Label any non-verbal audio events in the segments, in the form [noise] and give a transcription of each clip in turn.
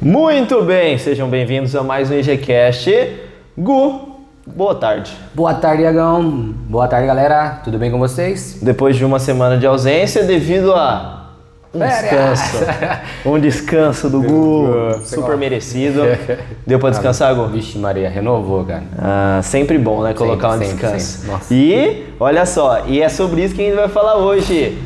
Muito bem, sejam bem-vindos a mais um IGCast. Gu, boa tarde. Boa tarde, Iagão. Boa tarde, galera. Tudo bem com vocês? Depois de uma semana de ausência, devido a um descanso, [laughs] um descanso do Gu, super merecido. Deu pra descansar, Gu? Vixe, Maria, renovou, cara. Ah, sempre bom, né? Colocar um Sempre, sempre, descanso. sempre. Nossa. E olha só, e é sobre isso que a gente vai falar hoje.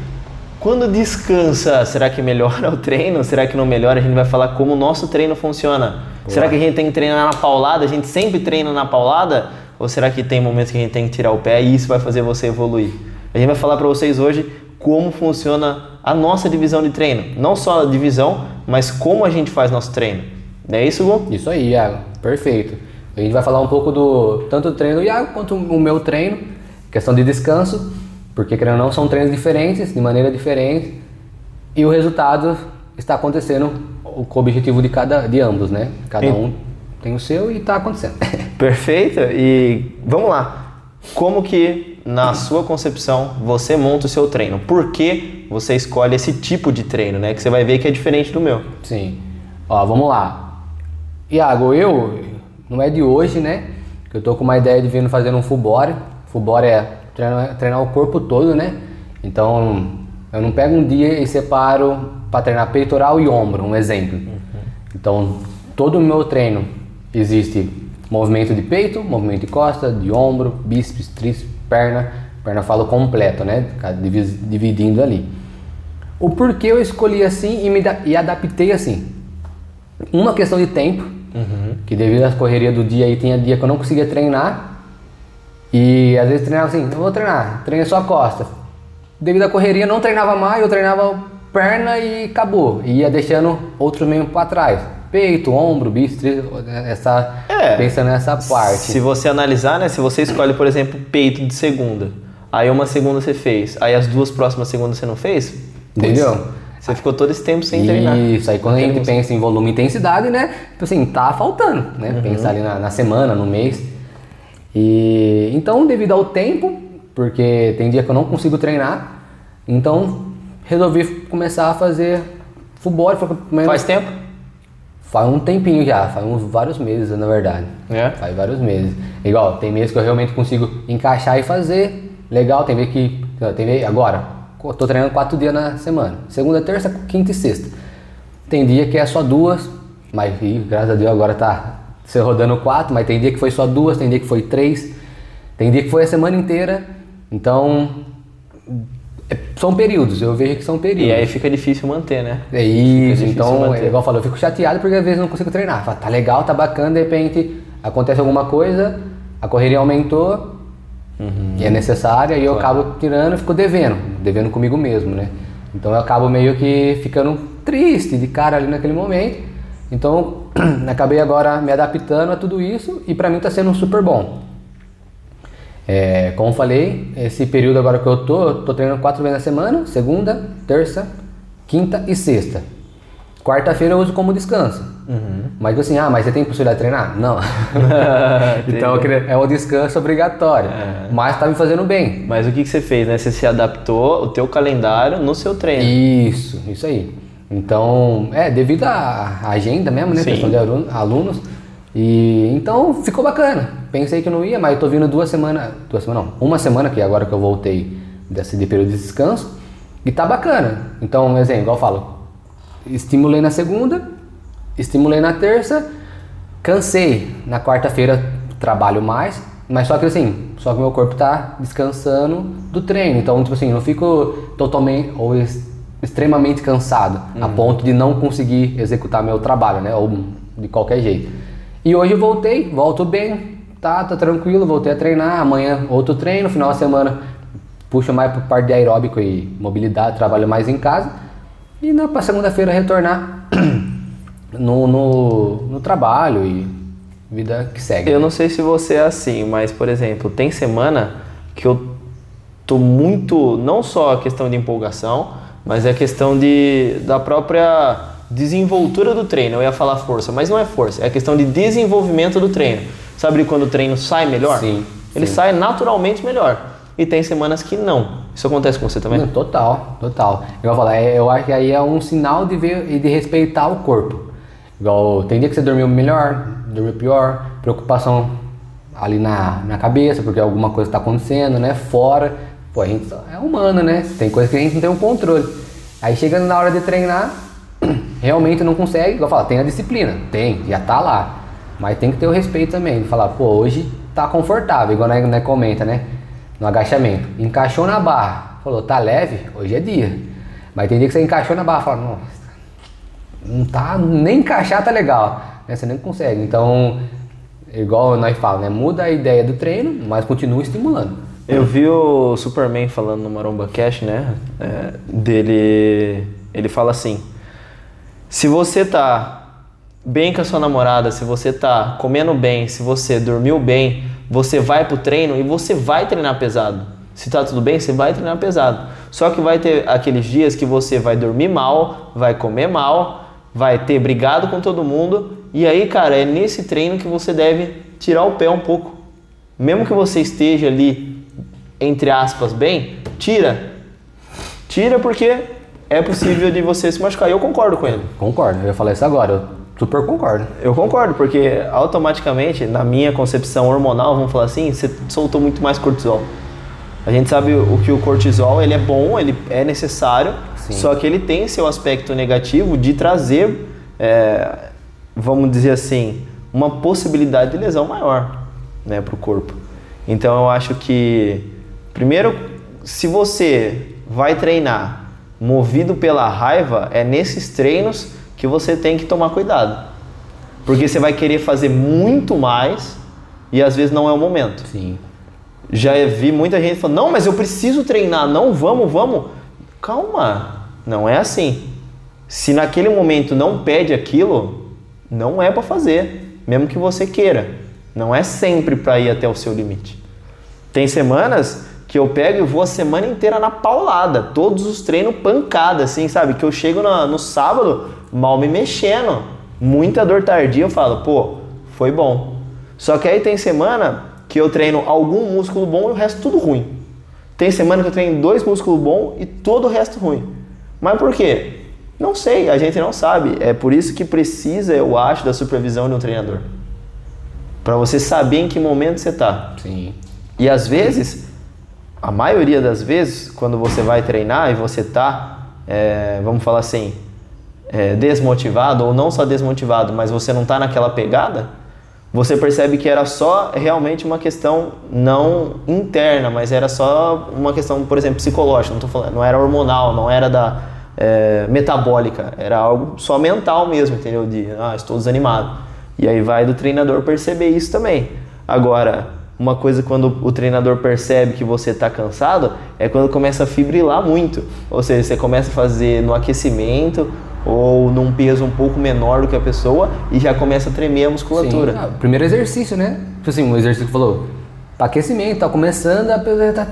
Quando descansa, será que melhora o treino? Será que não melhora? A gente vai falar como o nosso treino funciona. Será que a gente tem que treinar na paulada? A gente sempre treina na paulada? Ou será que tem momentos que a gente tem que tirar o pé e isso vai fazer você evoluir? A gente vai falar para vocês hoje como funciona a nossa divisão de treino. Não só a divisão, mas como a gente faz nosso treino. Não é isso, Gu? Isso aí, Iago. Perfeito. A gente vai falar um pouco do tanto do treino do Iago quanto o meu treino, questão de descanso, porque querendo ou não são treinos diferentes, de maneira diferente, e o resultado está acontecendo com o objetivo de cada de ambos, né? Cada Sim. um tem o seu e está acontecendo. [laughs] Perfeito. E vamos lá. Como que na sua concepção você monta o seu treino? Por que você escolhe esse tipo de treino, né? Que você vai ver que é diferente do meu. Sim. Ó, vamos lá. Iago, eu, não é de hoje, né? Que eu tô com uma ideia de vir fazendo um fubore. Fubore é treinar, treinar o corpo todo, né? Então, eu não pego um dia e separo para treinar peitoral e ombro, um exemplo. Então, todo o meu treino existe movimento de peito, movimento de costa, de ombro, bíceps, tríceps, perna. Perna falo completo, né? Dividindo ali. O porquê eu escolhi assim e me da- e adaptei assim. Uma questão de tempo, que devido às correrias do dia aí, tinha dia que eu não conseguia treinar. E às vezes treinava assim, eu vou treinar, treinei só a costa. Devido à correria, não treinava mais, eu treinava perna e acabou. E ia deixando outros membros para trás. Peito, ombro, bíceps, essa, É. pensando nessa parte. Se você analisar, né? Se você escolhe, por exemplo, peito de segunda, aí uma segunda você fez, aí as duas próximas segundas você não fez, Entendeu? Você ficou todo esse tempo sem treinar. Isso, aí quando a Não gente pensa em volume e intensidade, né? Tipo assim, tá faltando, né? Uhum. Pensar ali na, na semana, no mês. E então, devido ao tempo, porque tem dia que eu não consigo treinar, então resolvi começar a fazer futebol. Faz tempo? Faz um tempinho já, faz uns vários meses, na verdade. É? Faz vários meses. Igual, tem meses que eu realmente consigo encaixar e fazer. Legal, tem vezes que. Tem vez, agora, tô treinando quatro dias na semana. Segunda, terça, quinta e sexta. Tem dia que é só duas, mas graças a Deus agora tá se rodando quatro, mas tem dia que foi só duas, tem dia que foi três, tem dia que foi a semana inteira. Então. é- são períodos, eu vejo que são períodos. E aí fica difícil manter, né? É isso, então, é igual eu falo, eu fico chateado porque às vezes não consigo treinar. Fala, tá legal, tá bacana, de repente acontece alguma coisa, a correria aumentou e é necessária e eu acabo tirando e fico devendo, devendo comigo mesmo, né? Então eu acabo meio que ficando triste de cara ali naquele momento. Então [clears throat] acabei agora me adaptando a tudo isso e pra mim tá sendo super bom. É, como falei, esse período agora que eu tô, tô treinando quatro vezes na semana, segunda, terça, quinta e sexta. Quarta-feira eu uso como descanso. Mas assim, ah, mas você tem possibilidade de treinar? Não. [laughs] então é um descanso obrigatório. Mas tá me fazendo bem. Mas o que, que você fez, né? Você se adaptou o teu calendário no seu treino. Isso, isso aí. Então, é, devido à agenda mesmo, né? Sim. Questão de aluno- alunos. E então ficou bacana. Pensei que não ia, mas eu tô vindo duas semanas. Duas semanas não, uma semana que agora que eu voltei desse de período de descanso. E tá bacana. Então, um exemplo, igual eu falo. Estimulei na segunda, estimulei na terça, cansei. Na quarta-feira trabalho mais, mas só que assim, só que meu corpo tá descansando do treino. Então, tipo assim, não fico totalmente ou extremamente cansado a ponto de não conseguir executar meu trabalho, né? Ou de qualquer jeito. E hoje eu voltei, volto bem, tá, tá tranquilo, voltei a treinar. Amanhã outro treino, final de semana puxo mais para parte de aeróbico e mobilidade, trabalho mais em casa. E na segunda-feira retornar [clears throat] no, no, no trabalho e vida que segue. Eu não sei se você é assim, mas, por exemplo, tem semana que eu tô muito, não só a questão de empolgação, mas é a questão de, da própria desenvoltura do treino. Eu ia falar força, mas não é força, é questão de desenvolvimento do treino. Sabe quando o treino sai melhor? Sim, Ele sim. sai naturalmente melhor. E tem semanas que não. Isso acontece com você também? Não, total, total. Eu vou falar, é- eu acho que aí é um sinal de ver e de respeitar o corpo. Igual, tem dia que você dormiu melhor, dormiu pior, preocupação ali na, na cabeça, porque alguma coisa está acontecendo, né? Fora. Pô, a gente é humano, né? Tem coisa que a gente não tem um controle. Aí chegando na hora de treinar, [clears throat] realmente não consegue, igual fala, tem a disciplina, tem, já tá lá. Mas tem que ter o respeito também, de falar, pô, hoje tá confortável, igual né, comenta, né? No agachamento. Encaixou na barra, falou, tá leve, hoje é dia. Mas tem dia que você encaixou na barra, fala, nossa, não tá, nem encaixar tá legal. Né? Você nem consegue. Então, igual nós falamos, né? Muda a ideia do treino, mas continua estimulando. Eu vi o Superman falando no Maromba Cash, né? É, dele. Ele fala assim: se você tá bem com a sua namorada, se você tá comendo bem, se você dormiu bem, você vai pro treino e você vai treinar pesado. Se tá tudo bem, você vai treinar pesado. Só que vai ter aqueles dias que você vai dormir mal, vai comer mal, vai ter brigado com todo mundo. E aí, cara, é nesse treino que você deve tirar o pé um pouco. Mesmo que você esteja ali, entre aspas, bem, tira. Tira porque é possível de você se machucar. E eu concordo com ele. Concordo, eu ia falar isso agora. Eu super concordo. Eu concordo, porque automaticamente, na minha concepção hormonal, vamos falar assim, você soltou muito mais cortisol. A gente sabe o que o cortisol ele é bom, ele é necessário, Sim. só que ele tem seu aspecto negativo de trazer, é, vamos dizer assim, uma possibilidade de lesão maior né, para o corpo. Então eu acho que, primeiro, se você vai treinar movido pela raiva, é nesses treinos que você tem que tomar cuidado. Porque você vai querer fazer muito mais e às vezes não é o momento. Sim. Já vi muita gente falando, não, mas eu preciso treinar, não, vamos, vamos. Calma, não é assim. Se naquele momento não pede aquilo, não é para fazer, mesmo que você queira. Não é sempre para ir até o seu limite. Tem semanas que eu pego e vou a semana inteira na paulada, todos os treinos pancada, assim, sabe? Que eu chego no, no sábado mal me mexendo, muita dor tardia, eu falo, pô, foi bom. Só que aí tem semana que eu treino algum músculo bom e o resto tudo ruim. Tem semana que eu treino dois músculos bons e todo o resto ruim. Mas por quê? Não sei, a gente não sabe. É por isso que precisa, eu acho, da supervisão de um treinador. Para você saber em que momento você está. Sim. E às vezes, a maioria das vezes, quando você vai treinar e você está, é, vamos falar assim, é, desmotivado, ou não só desmotivado, mas você não está naquela pegada, você percebe que era só realmente uma questão não interna, mas era só uma questão, por exemplo, psicológica, não, tô falando, não era hormonal, não era da é, metabólica, era algo só mental mesmo, entendeu? De, ah, estou desanimado. E aí vai do treinador perceber isso também. Agora, uma coisa quando o treinador percebe que você está cansado é quando começa a fibrilar muito. Ou seja, você começa a fazer no aquecimento ou num peso um pouco menor do que a pessoa e já começa a tremer a musculatura. Ah, primeiro exercício, né? Tipo assim, um exercício que falou, tá aquecimento, tá começando, a pessoa tá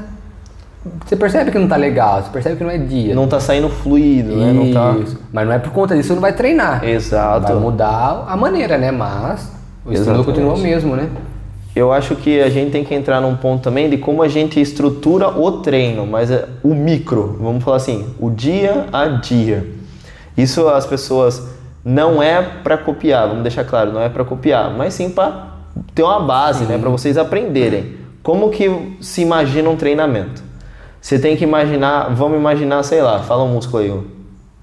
você percebe que não tá legal, você percebe que não é dia. Não tá saindo fluido, né? Não tá... Mas não é por conta disso que não vai treinar. Exato. Vai mudar a maneira, né? Mas o estímulo continua o mesmo, né? Eu acho que a gente tem que entrar num ponto também de como a gente estrutura o treino, mas é o micro, vamos falar assim, o dia a dia. Isso as pessoas não é para copiar, vamos deixar claro, não é para copiar, mas sim para ter uma base, né, para vocês aprenderem. Como que se imagina um treinamento? Você tem que imaginar, vamos imaginar, sei lá, fala um músculo aí,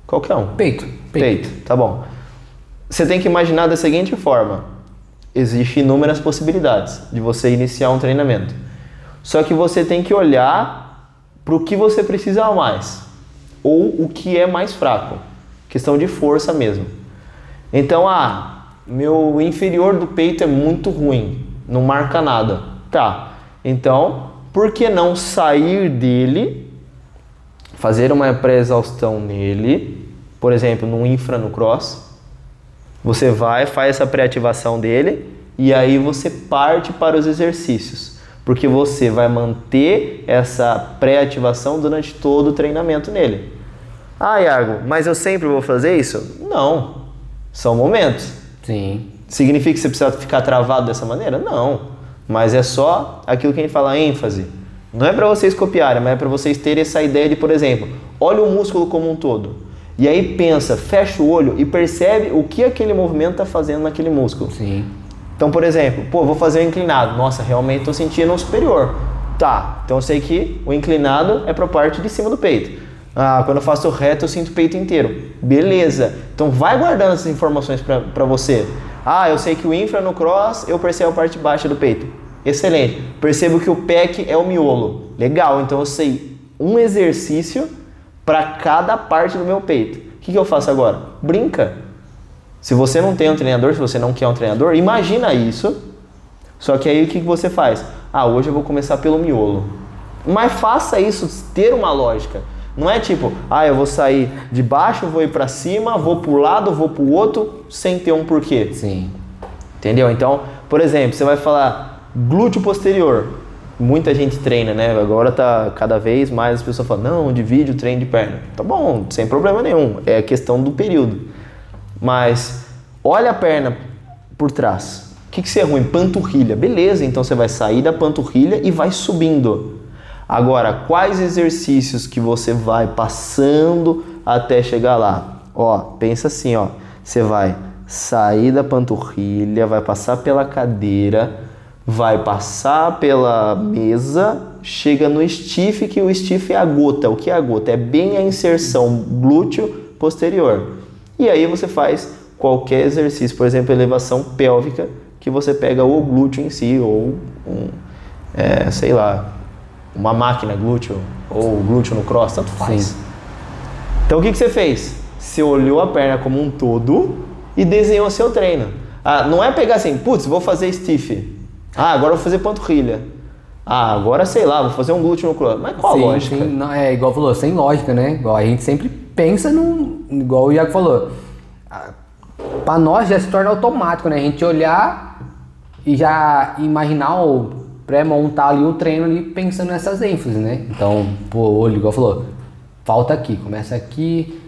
qualquer um. Peito. Peito, Peito tá bom. Você tem que imaginar da seguinte forma: existem inúmeras possibilidades de você iniciar um treinamento. Só que você tem que olhar para o que você precisa mais ou o que é mais fraco. Questão de força mesmo. Então, ah, meu inferior do peito é muito ruim, não marca nada. Tá. Então, por que não sair dele, fazer uma pré-exaustão nele, por exemplo, no infra no cross? Você vai, faz essa pré-ativação dele e aí você parte para os exercícios, porque você vai manter essa pré-ativação durante todo o treinamento nele. Ah, Iago, mas eu sempre vou fazer isso? Não. São momentos. Sim. Significa que você precisa ficar travado dessa maneira? Não. Mas é só aquilo que a gente fala, ênfase. Não é para vocês copiarem, mas é para vocês terem essa ideia de, por exemplo, olha o músculo como um todo. E aí pensa, fecha o olho e percebe o que aquele movimento está fazendo naquele músculo. Sim. Então, por exemplo, pô, vou fazer o inclinado. Nossa, realmente estou sentindo um superior. Tá, então eu sei que o inclinado é para a parte de cima do peito. Ah, quando eu faço o reto eu sinto o peito inteiro. Beleza. Então vai guardando essas informações para você. Ah, eu sei que o infra no cross eu percebo a parte baixa do peito. Excelente. Percebo que o pec é o miolo. Legal, então eu sei um exercício para cada parte do meu peito. O que, que eu faço agora? Brinca. Se você não tem um treinador, se você não quer um treinador, imagina isso. Só que aí o que, que você faz? Ah, hoje eu vou começar pelo miolo. Mas faça isso ter uma lógica. Não é tipo, ah, eu vou sair de baixo, vou ir para cima, vou para o lado, vou para o outro, sem ter um porquê. Sim. Entendeu? Então, por exemplo, você vai falar glúteo posterior. Muita gente treina, né? Agora tá cada vez mais as pessoas falam, não, divide o treino de perna. Tá bom, sem problema nenhum. É questão do período. Mas olha a perna por trás. O que, que você é ruim? Panturrilha. Beleza, então você vai sair da panturrilha e vai subindo. Agora, quais exercícios que você vai passando até chegar lá? Ó, pensa assim, ó. Você vai sair da panturrilha, vai passar pela cadeira, vai passar pela mesa, chega no stiff, que o stiff é a gota. O que é a gota? É bem a inserção glúteo posterior. E aí você faz qualquer exercício, por exemplo, elevação pélvica, que você pega o glúteo em si, ou um, é, sei lá, uma máquina glúteo, ou glúteo no cross, tanto faz. Sim. Então o que, que você fez? Você olhou a perna como um todo e desenhou seu treino. Ah, não é pegar assim, putz, vou fazer stiff. Ah, agora vou fazer panturrilha. Ah, agora sei lá, vou fazer um glúteo no cross. Mas qual sim, a lógica? Sim, não, é igual falou, sem lógica, né? Igual a gente sempre pensa no. Igual o Iago falou. Para nós já se torna automático, né? A gente olhar e já imaginar o pré-montar ali o treino ali pensando nessas ênfases, né? Então, pô, olho, igual falou, falta aqui, começa aqui,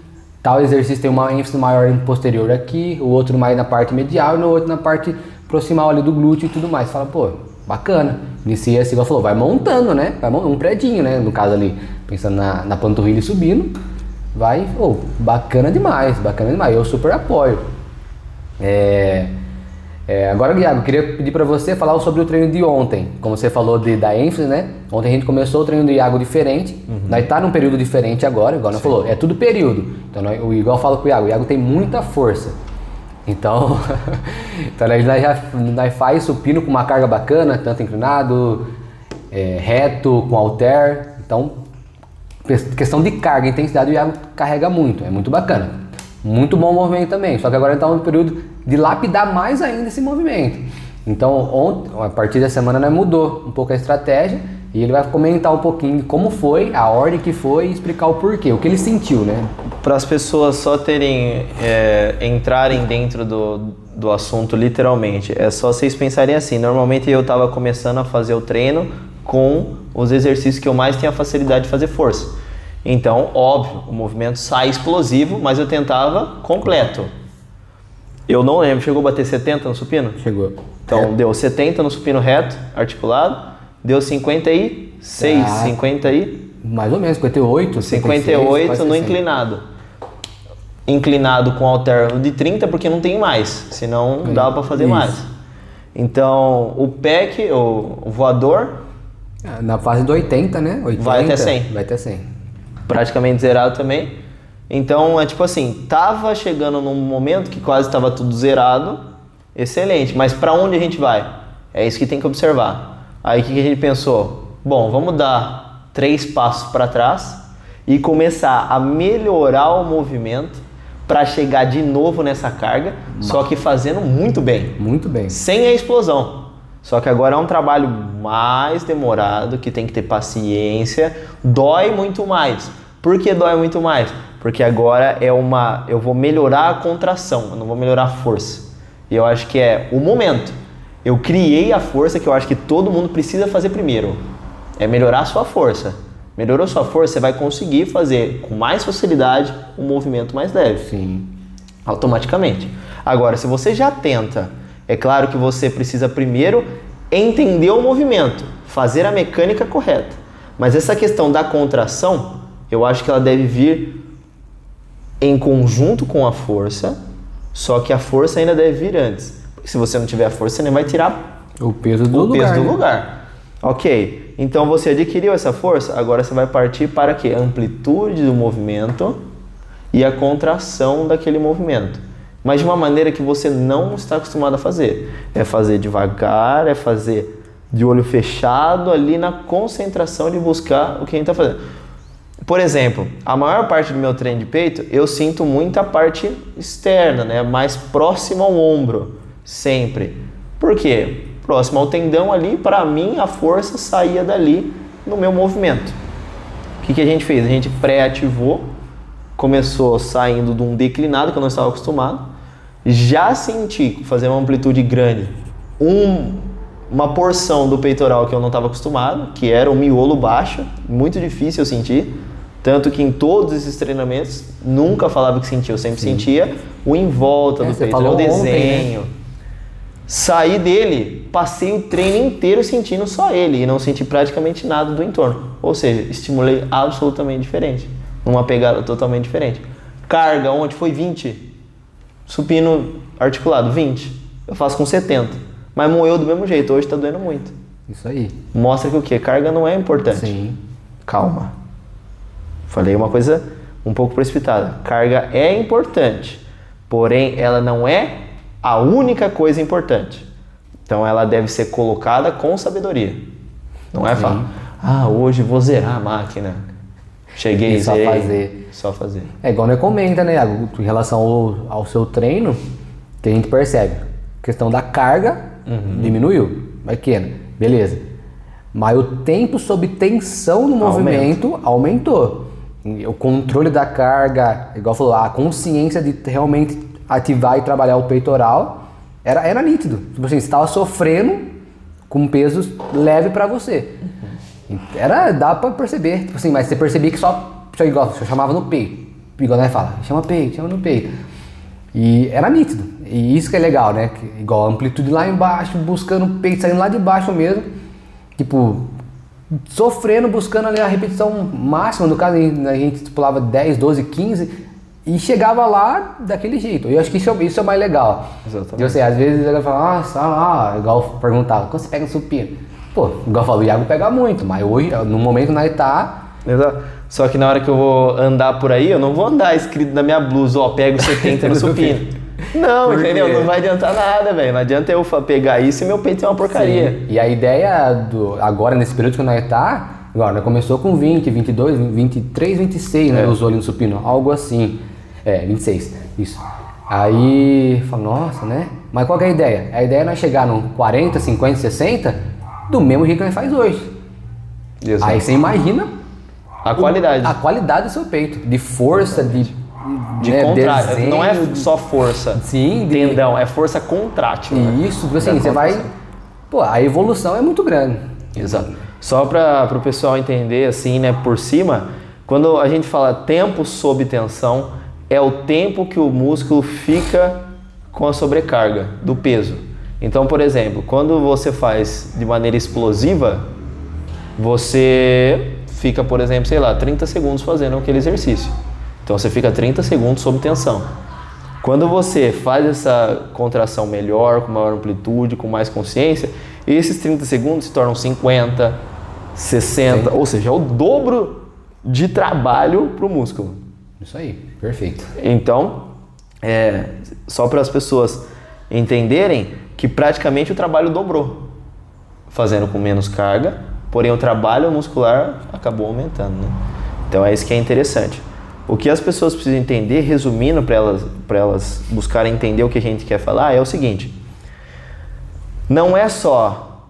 tal exercício tem uma ênfase maior no posterior aqui, o outro mais na parte medial e no outro na parte proximal ali do glúteo e tudo mais. Fala, pô, bacana. Inicia assim, igual falou, vai montando, né? Vai montando um predinho, né? No caso ali, pensando na, na panturrilha subindo, vai, oh, bacana demais, bacana demais. Eu super apoio. É, é, agora, Guiago, queria pedir para você falar sobre o treino de ontem. Como você falou de, da ênfase, né? Ontem a gente começou o treino do Iago diferente. Uhum. Nós tá num período diferente agora, igual nós falou, é tudo período. Então, nós, o igual fala com o Iago, o Iago tem muita força. Então, [laughs] então nós, já, nós faz supino com uma carga bacana, tanto inclinado, é, reto, com halter. Então, questão de carga, intensidade, o Iago carrega muito, é muito bacana. Muito bom movimento também, só que agora está no período de lapidar mais ainda esse movimento. Então, ontem, a partir da semana, nós mudou um pouco a estratégia e ele vai comentar um pouquinho como foi, a ordem que foi e explicar o porquê, o que ele sentiu, né? Para as pessoas só terem, é, entrarem dentro do, do assunto literalmente, é só vocês pensarem assim. Normalmente eu estava começando a fazer o treino com os exercícios que eu mais tinha facilidade de fazer força. Então, óbvio, o movimento sai explosivo, mas eu tentava completo. Eu não lembro, chegou a bater 70 no supino? Chegou. Então, é. deu 70 no supino reto, articulado, deu 56, ah, 50 e... Mais ou menos, 58, 58 56, no inclinado. Inclinado com alterno de 30, porque não tem mais, senão não dava para fazer Isso. mais. Então, o PEC, o, voador... Ah, na fase do 80, né? 80, vai até 100. Vai até 100. Praticamente zerado também. Então, é tipo assim, tava chegando num momento que quase estava tudo zerado, excelente, mas para onde a gente vai? É isso que tem que observar. Aí o que a gente pensou? Bom, vamos dar três passos para trás e começar a melhorar o movimento para chegar de novo nessa carga, Mas... só que fazendo muito bem. Muito bem. Sem a explosão. Só que agora é um trabalho mais demorado, que tem que ter paciência, dói muito mais. Por que dói muito mais? Porque agora é uma. Eu vou melhorar a contração, eu não vou melhorar a força. E eu acho que é o momento. Eu criei a força que eu acho que todo mundo precisa fazer primeiro. É melhorar a sua força. Melhorou sua força, você vai conseguir fazer com mais facilidade um movimento mais leve. Sim. Automaticamente. Agora, se você já tenta, é claro que você precisa primeiro entender o movimento, fazer a mecânica correta. Mas essa questão da contração, eu acho que ela deve vir em conjunto com a força, só que a força ainda deve vir antes. Se você não tiver a força, você nem vai tirar O peso do o lugar. peso do né? lugar. Ok, então você adquiriu essa força, agora você vai partir para que? A amplitude do movimento e a contração daquele movimento. Mas de uma maneira que você não está acostumado a fazer. É fazer devagar, é fazer de olho fechado ali na concentração de buscar o que a gente está fazendo. Por exemplo, a maior parte do meu treino de peito, eu sinto muita parte externa, né? Mais próximo ao ombro, sempre. Por quê? Próximo ao tendão ali, para mim a força saía dali no meu movimento. O que, que a gente fez? A gente pré-ativou, começou saindo de um declinado que eu não estava acostumado. Já senti fazer uma amplitude grande, um, uma porção do peitoral que eu não estava acostumado, que era o miolo baixo, muito difícil eu sentir. Tanto que em todos esses treinamentos nunca falava que sentia, eu sempre sentia o em volta É, do peito, o falou ontem, né? Saí dele, passei o treino inteiro sentindo só ele e não senti praticamente nada do entorno. Ou seja, estimulei absolutamente diferente, numa pegada totalmente diferente. Carga ontem foi 20, supino articulado 20. Eu faço com 70, mas moeu do mesmo jeito, hoje tá doendo muito. Isso aí. Mostra que o que? Carga não é importante. Sim. Calma. Falei uma coisa um pouco precipitada. Carga é importante, porém ela não é a única coisa importante. Então ela deve ser colocada com sabedoria. Não é falar, ah, hoje vou zerar a máquina. Cheguei, E só zerei. fazer. Só fazer. É igual nós comenta, né, Iago? Em relação ao, ao seu treino, que a gente percebe. A questão da carga Uhum. diminuiu, pequena, beleza. Mas o tempo sob tensão no movimento aumentou. E O controle da carga, igual falou, a consciência de realmente ativar e trabalhar o peitoral era, era nítido. Tipo assim, você estava sofrendo com pesos leve para você. Era, dá pra perceber, tipo assim, mas você percebia que só, só igual, você chamava no peito. Igual né, fala, chama peito, chama no peito. E era nítido. E isso que é legal, né? Que, igual amplitude lá embaixo, buscando o peito, saindo lá de baixo mesmo. Tipo, sofrendo, buscando ali a repetição máxima. No caso, a gente pulava 10, 12, 15 e chegava lá daquele jeito. Eu acho que isso é, isso é o mais legal. Exatamente. E você, às vezes, ela fala, nossa, ah, igual perguntava, quando você pega no supino? Pô, igual eu falo, o Iago pega muito, mas hoje, no momento nós tá. Exato. Só que na hora que eu vou andar por aí, eu não vou andar escrito na minha blusa, ó, pego [laughs] 70 no supino. Não, Por entendeu? quê? Não vai adiantar nada, velho. Não adianta eu pegar isso e meu peito é uma porcaria. Sim. E a ideia do agora nesse período que nós tá, agora nós começou com 20, 22, 23, 26, né? É. Usou ali no supino, algo assim. É, 26, isso. Aí, fala, nossa, né? Mas qual que é a ideia? A ideia é nós chegar no 40, 50, 60 do mesmo jeito que nós faz hoje. Exato. Aí você imagina a qualidade. a qualidade do seu peito, de força, de de né, desenho, Não é só força. Sim, de- Tendão, é força contrátil. né? Isso, tipo assim, Da você vai. Pô, a evolução é muito grande. Exato. Só para o pessoal entender assim, né, por cima, quando a gente fala tempo sob tensão, é o tempo que o músculo fica com a sobrecarga do peso. Então, por exemplo, quando você faz de maneira explosiva, você fica, por exemplo, sei lá, 30 segundos fazendo aquele exercício. Então você fica 30 segundos sob tensão. Quando você faz essa contração melhor, com maior amplitude, com mais consciência, esses 30 segundos se tornam 50, 60, ou seja, é o dobro de trabalho para o músculo. Isso aí, perfeito. Então, é, só para as pessoas entenderem que praticamente o trabalho dobrou, fazendo com menos carga, porém o trabalho muscular acabou aumentando. Né? Então é isso que é interessante. O que as pessoas precisam entender, resumindo para elas, para elas buscarem entender o que a gente quer falar, é o seguinte: não é só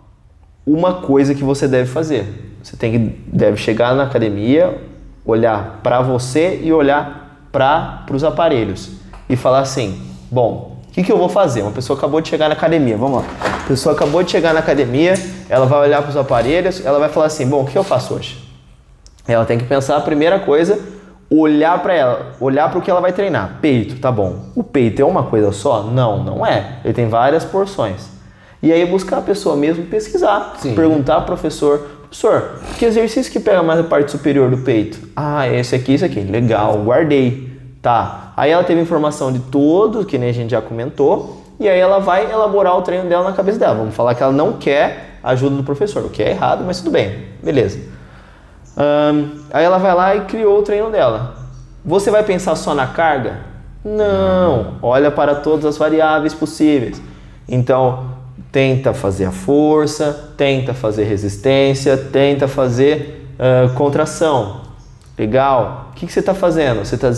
uma coisa que você deve fazer. Você tem que deve chegar na academia, olhar para você e olhar para os aparelhos e falar assim: bom, o que, que eu vou fazer? Uma pessoa acabou de chegar na academia, vamos lá. A pessoa acabou de chegar na academia, ela vai olhar para os aparelhos, ela vai falar assim: bom, o que eu faço hoje? Ela tem que pensar a primeira coisa, olhar para ela, olhar para o que ela vai treinar. Peito, tá bom. O peito é uma coisa só? Não, não é. Ele tem várias porções. E aí buscar a pessoa mesmo pesquisar, Sim. perguntar ao professor, professor, que exercício que pega mais a parte superior do peito? Ah, esse aqui, esse aqui. Legal, guardei. Tá. Aí ela teve informação de tudo, que nem a gente já comentou, e aí ela vai elaborar o treino dela na cabeça dela. Vamos falar que ela não quer a ajuda do professor, o que é errado, mas tudo bem, beleza. Aí ela vai lá e criou o treino dela. Você vai pensar só na carga? Não. Olha para todas as variáveis possíveis. Então, tenta fazer a força, tenta fazer resistência, tenta fazer ah, contração. Legal. O que, que você está fazendo? Você está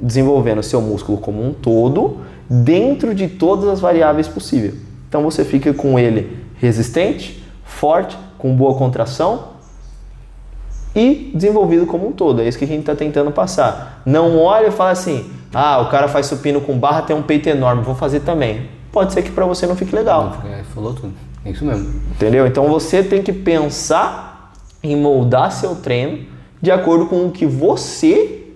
desenvolvendo o seu músculo como um todo dentro de todas as variáveis possíveis. Então você fica com ele resistente, forte, com boa contração e desenvolvido como um todo. É isso que a gente está tentando passar. Não olha e fala assim: ah, o cara faz supino com barra, tem um peito enorme, vou fazer também. Pode ser que para você não fique legal. É, falou tudo. É isso mesmo. Entendeu? Então você tem que pensar em moldar seu treino de acordo com o que você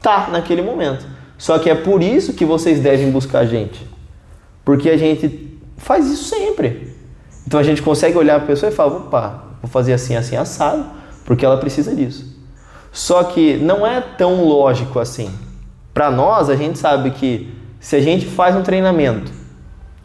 tá naquele momento. Só que é por isso que vocês devem buscar a gente. Porque a gente faz isso sempre. Então a gente consegue olhar a pessoa e falar, opa, vou fazer assim, assim, assado, porque ela precisa disso. Só que não é tão lógico assim. Para nós, a gente sabe que se a gente faz um treinamento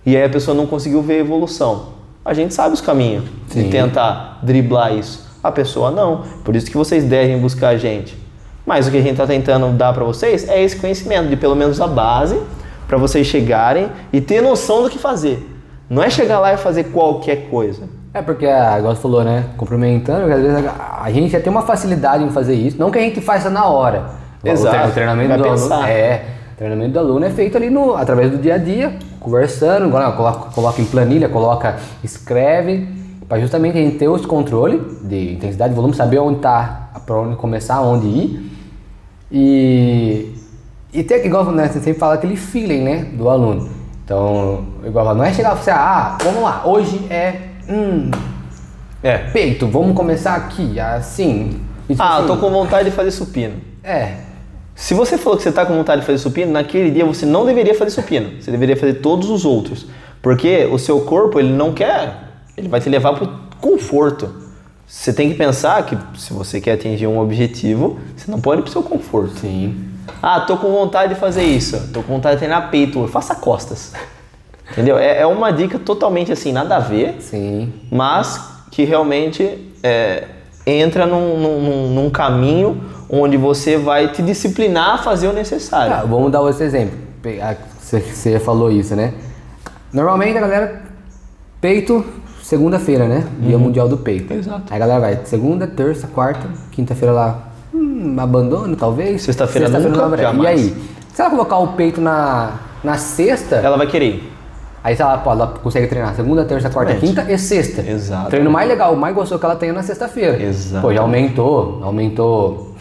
e aí a pessoa não conseguiu ver a evolução, a gente sabe os caminhos de Sim. tentar driblar isso. A pessoa não. Por isso que vocês devem buscar a gente. Mas o que a gente está tentando dar para vocês é esse conhecimento de pelo menos a base para vocês chegarem e ter noção do que fazer. Não é chegar lá e fazer qualquer coisa. É porque, ah, igual você falou, né? Complementando, às vezes a, gente já tem uma facilidade em fazer isso. Não que a gente faça na hora. Exato. O treinamento Vai do pensar. aluno. É. O treinamento do aluno é feito ali no, através do dia a dia, conversando, coloca, coloca em planilha, coloca, escreve, para justamente a gente ter esse controle de intensidade, de volume, saber onde tá, para onde começar, onde ir. E, e ter, igual né, você sempre fala aquele feeling, né, do aluno. Então, igual, não é chegar e falar, ah, vamos lá, hoje é hum, É. peito, vamos começar aqui, assim. Isso Ah, eu assim. tô com vontade de fazer supino. É, Se você falou que você está com vontade de fazer supino, naquele dia você não deveria fazer supino. Você deveria fazer todos os outros. Porque o seu corpo, ele não quer, ele vai te levar para o conforto. Você tem que pensar que se você quer atingir um objetivo, você não pode ir para o seu conforto. sim. Ah, tô com vontade de fazer isso. Tô com vontade de treinar peito. Faça costas. Entendeu? É, é uma dica totalmente assim, nada a ver, Sim. mas que realmente é, entra num, num- num- num caminho onde você vai te disciplinar a fazer o necessário. Tá, vamos dar outro exemplo. Ah, Você falou isso, né? Normalmente a galera, peito, segunda-feira, né? Dia Mundial do Peito. Exato. Aí a galera vai segunda, terça, quarta, quinta-feira lá, hum, abandono talvez. Sexta-feira nunca, não vai. E jamais. aí? Se ela colocar o peito na, na sexta, Ela vai querer aí ela, pô, ela consegue treinar segunda, terça, quarta, Exatamente. quinta e sexta. Exatamente. Treino mais legal, o mais gostoso que ela é na sexta-feira. Exatamente. Pô, já aumentou, aumentou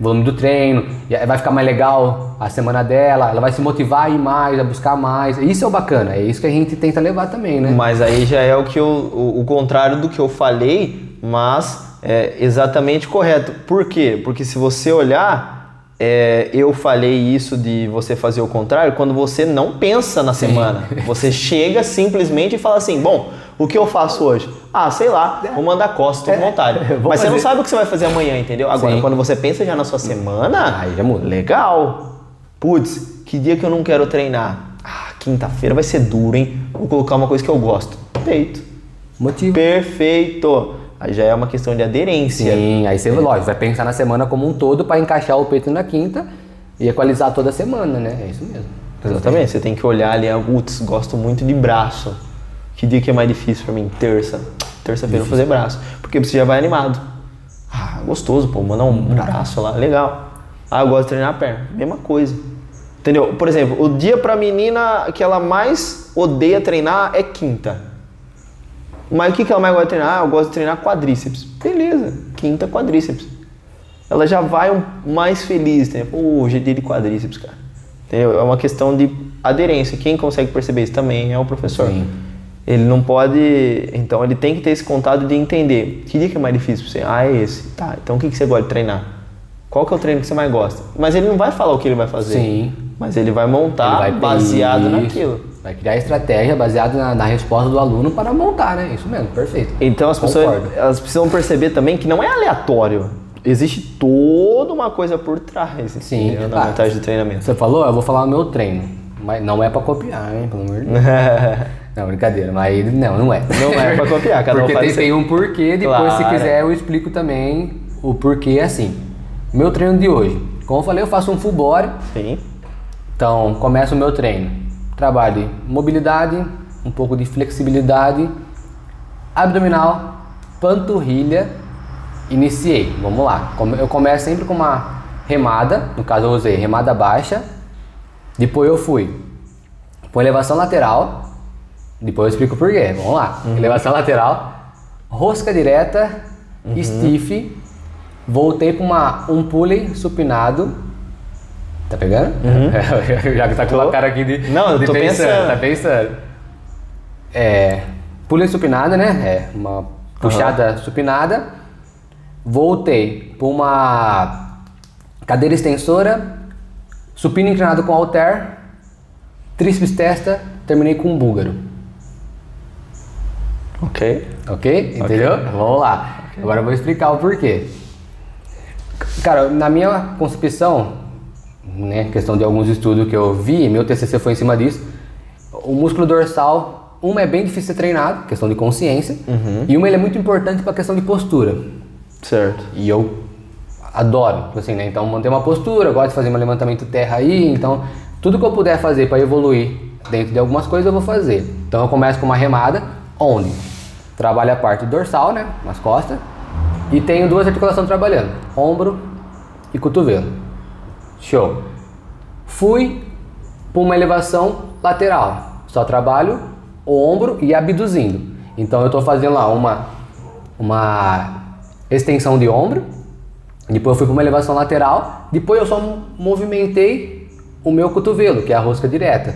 o volume do treino, e vai ficar mais legal a semana dela, ela vai se motivar a ir mais, a buscar mais. Isso é o bacana, é isso que a gente tenta levar também, né? Mas aí já é o que eu, o, o contrário do que eu falei, mas é exatamente correto. Por quê? Porque se você olhar, é, eu falei isso de você fazer o contrário quando você não pensa na semana. Você [laughs] chega simplesmente e fala assim: bom, o que eu faço hoje? Ah, sei lá, vou mandar costas, tô com vontade. [laughs] Vou Mas você não fazer. sabe o que você vai fazer amanhã, entendeu? Agora, Sim. quando você pensa já na sua semana, Aí já muda. legal. Putz, que dia que eu não quero treinar? Ah, quinta-feira vai ser duro, hein? Vou colocar uma coisa que eu gosto. Peito. Motivo. Perfeito. Aí já é uma questão de aderência. Sim, aí você, lógico, vai pensar na semana como um todo para encaixar o peito na quinta e equalizar toda a semana, né? É isso mesmo. Exatamente. Você tem que olhar ali, ah, putz, gosto muito de braço. Que dia que é mais difícil pra mim? Terça. Terça-feira eu vou fazer braço. Porque você já vai animado. Ah, gostoso, pô, mandar um braço lá, legal. Ah, eu gosto de treinar a perna. Mesma coisa. Entendeu? Por exemplo, o dia pra menina que ela mais odeia treinar é quinta. Mas o que, que ela mais gosta de treinar? Ah, eu gosto de treinar quadríceps. Beleza, quinta quadríceps. Ela já vai um, mais feliz, né? Pô, hoje é dia de quadríceps, cara. Entendeu? É uma questão de aderência. Quem consegue perceber isso também é o professor. Sim. Ele não pode. Então ele tem que ter esse contato de entender. Que dia que é mais difícil pra você? Ah, é esse. Tá, então o que, que você gosta de treinar? Qual que é o treino que você mais gosta? Mas ele não vai falar o que ele vai fazer. Sim. Mas ele vai montar Ele vai baseado isso, naquilo. Vai criar estratégia baseada na, na resposta do aluno para montar, né? Isso mesmo, perfeito. Então as pessoas Concordo. elas precisam perceber também que não é aleatório. existe toda uma coisa por trás Sim. entendeu? na Ah, montagem do treinamento. Você falou, eu vou falar o meu treino. Mas não é pra copiar, hein? Pelo amor de [laughs] Deus. Não, brincadeira, mas não, não é. Não é pra copiar, cada um Porque faz tem, tem um porquê, depois se Claro. quiser eu explico também o porquê assim. Meu treino de hoje. Como eu falei, eu faço um full body, Sim. então começa o meu treino. Trabalho de mobilidade, um pouco de flexibilidade, abdominal, panturrilha, iniciei. Vamos lá. Eu começo sempre com uma remada, no caso eu usei remada baixa, depois eu fui com elevação lateral, depois eu explico por quê. Vamos lá. Elevação lateral, rosca direta, stiff, voltei para uma um pulley supinado. Tá pegando? [laughs] Já que tá com a Tô. cara aqui de Não, eu de tô pensando. Tá pensando. É, pulley supinada, né? É uma puxada supinada. Voltei para uma cadeira extensora, supino inclinado com halter, tríceps testa, terminei com um búlgaro. Ok. Ok? Entendeu? Vamos lá. Agora eu vou explicar o porquê. Cara, na minha concepção, né, questão de alguns estudos que eu vi, meu TCC foi em cima disso, o músculo dorsal, uma é bem difícil de ser treinado, questão de consciência, e uma ele é muito importante para questão de postura. Certo. E eu adoro, tipo assim, né? Então manter uma postura, gosto de fazer um levantamento terra aí, então tudo que eu puder fazer para evoluir dentro de algumas coisas eu vou fazer. Então eu começo com uma remada, onde trabalho a parte dorsal, né, nas costas, e tenho duas articulações trabalhando, ombro e cotovelo. Show. Fui para uma elevação lateral, só trabalho o ombro e abduzindo. Então eu estou fazendo lá uma uma extensão de ombro, depois eu fui para uma elevação lateral, depois eu só movimentei o meu cotovelo, que é a rosca direta.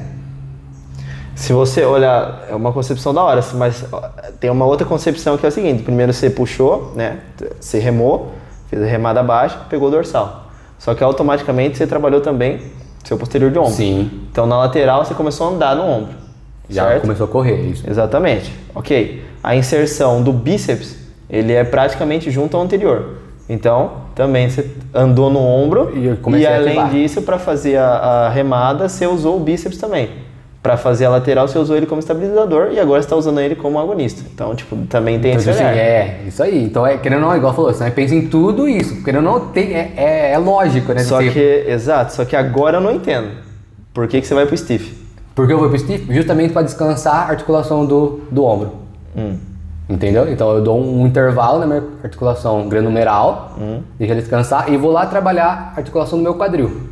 Se você olhar, é uma concepção da hora, mas tem uma outra concepção que é o seguinte: primeiro você puxou, né? Você remou, fez a remada baixa, pegou o dorsal. Só que automaticamente você trabalhou também seu posterior de ombro. Sim. Então na lateral você começou a andar no ombro. Já certo? começou a correr, isso. Exatamente. Ok. A inserção do bíceps, ele é praticamente junto ao anterior. Então, também você andou no ombro E a além disso, para fazer a, a remada, você usou o bíceps também. Para fazer a lateral, você usou ele como estabilizador e agora você está usando ele como agonista. Então, tipo, também tem Então, esse tipo assim, olhar. é, isso aí. Então, é, querendo ou não, igual falou, você pensa em tudo isso. Querendo ou não, tem, é, é, é lógico, né? Só que, exato, só que agora eu não entendo. Por que, que você vai pro stiff? Porque eu vou pro stiff justamente para descansar a articulação do, do ombro. Hum. Entendeu? Então eu dou um intervalo na minha articulação granumeral, Hum. deixo ela descansar e vou lá trabalhar a articulação do meu quadril.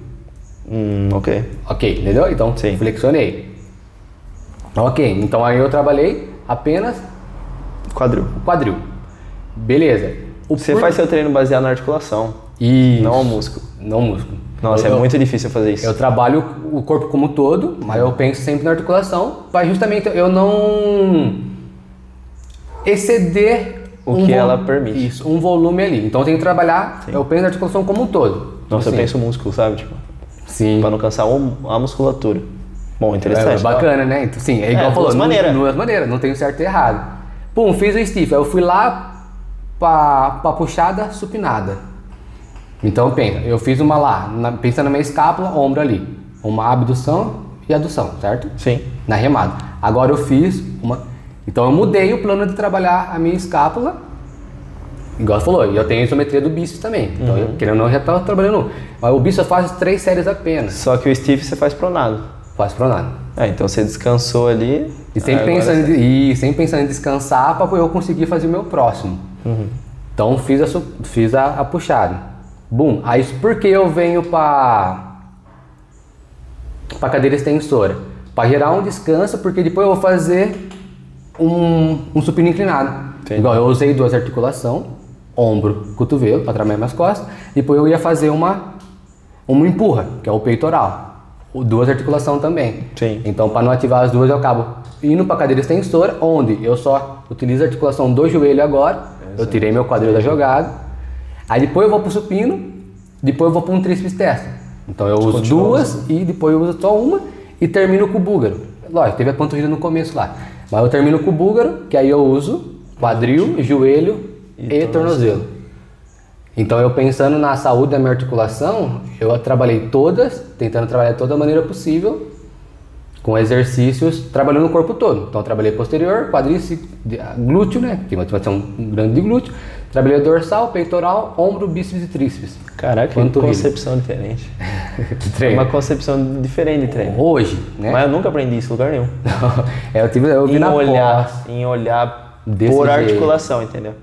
Hum, ok. Ok, entendeu? Então Sim. flexionei. Ok, então aí eu trabalhei apenas Quadril. o quadril. Beleza. O Você por- faz seu treino baseado na articulação, Isso. não ao músculo. Não músculo. Nossa, eu, é muito difícil fazer isso. Eu trabalho o corpo como todo, mas eu penso sempre na articulação para justamente eu não exceder O um que ela permite. Isso, um volume ali. Então eu tenho que trabalhar, eu penso na articulação como um todo. Nossa, eu Assim, penso músculo, sabe? Tipo, Sim. pra não cansar o- a musculatura. Bom, É, interessante. tá? bacana, né? Então, sim, é igual É, falou, duas maneiras. Duas maneiras, não tem certo e errado. Pum, fiz o stiff, aí eu fui lá pra, pra puxada supinada. Então pensa, eu fiz uma lá, na, pensa na minha escápula, ombro ali. Uma abdução e adução, certo? Sim. Na remada. Agora eu fiz uma. Então eu mudei o plano de trabalhar a minha escápula. Igual você falou, e eu tenho a isometria do bíceps também. Então, Uhum. eu, querendo ou não, eu já estava trabalhando. Mas o bíceps eu faço três séries apenas. Só que o stiff você faz pronado. Faço pronado. É, então você descansou ali. E sempre, pensando, você- em, e sempre pensando em descansar para eu conseguir fazer o meu próximo. Uhum. Então fiz a, fiz a, a puxada. Bum. Aí por que eu venho para para cadeira extensora? Para gerar um descanso, porque depois eu vou fazer um, um supino inclinado. Entendi. Igual eu usei duas articulações, ombro, cotovelo, para trabalhar minhas costas. Depois eu ia fazer uma uma empurra, que é o peitoral. Duas articulações também. Sim. Então, para não ativar as duas, eu acabo indo para a cadeira extensora, onde eu só utilizo a articulação do joelho agora. Eu tirei meu quadril da jogada. Aí depois eu vou para o supino, depois eu vou para um tríceps testa. Então eu uso continua duas e depois eu uso só uma e termino com o búlgaro. Lógico, teve a panturrilha no começo lá. Mas eu termino com o búlgaro, que aí eu uso quadril, joelho e, tornozelo. Então eu pensando na saúde da minha articulação, eu trabalhei todas, tentando trabalhar de toda maneira possível, com exercícios, trabalhando o corpo todo. Então eu trabalhei posterior, quadríceps, glúteo, né? Tem uma ativação grande de glúteo. Trabalhei dorsal, peitoral, ombro, bíceps e tríceps. Caraca, que concepção diferente. [laughs] De É treino. uma concepção diferente de treino. Hoje, né? Mas eu nunca aprendi isso em lugar nenhum. [laughs] é, eu, tive, eu vi em na olhar, pós. em olhar por jeito. articulação, entendeu?